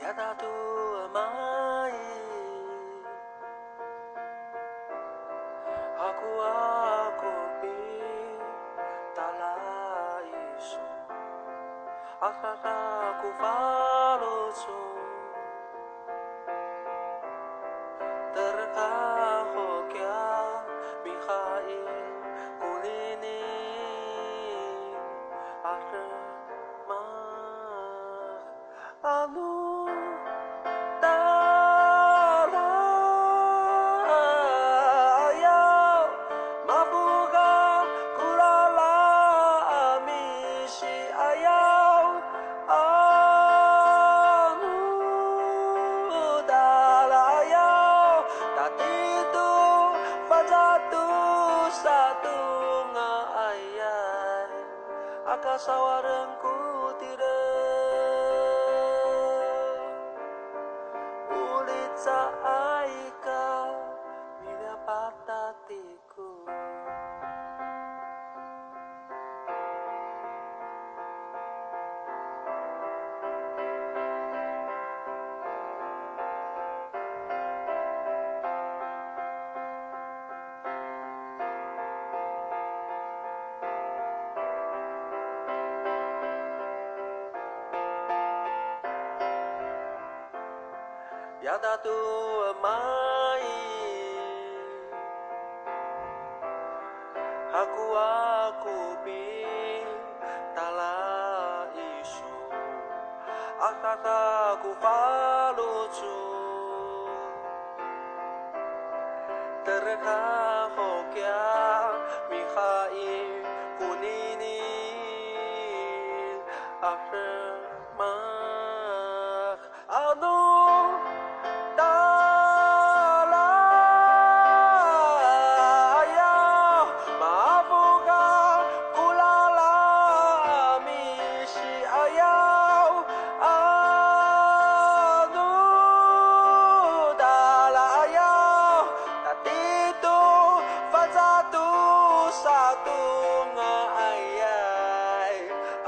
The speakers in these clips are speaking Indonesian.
Ya tak tua やだと甘い aku aku pinta isu akhlak aku palsu terkahokya Mikhail kulini. Akhir mah aduh Akasawarengku tidak Yada tu mai Aku aku pi tala isu. Akaka ku falucu. Terkahokya Mikhail kunini Ahremak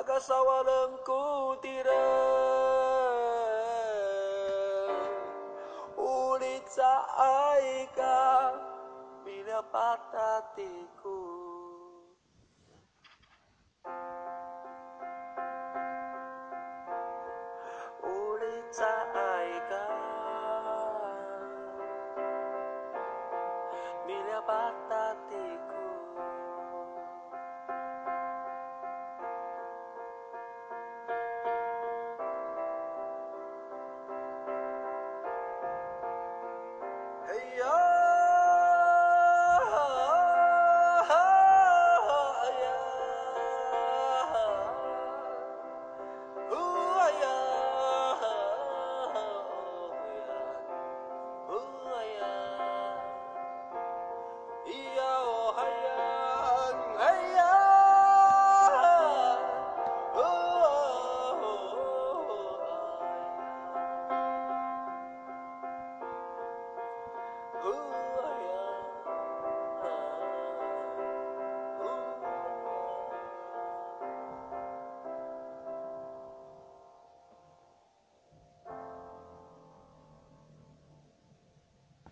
Agasawalang Ulit sa ay ka Bila patatiku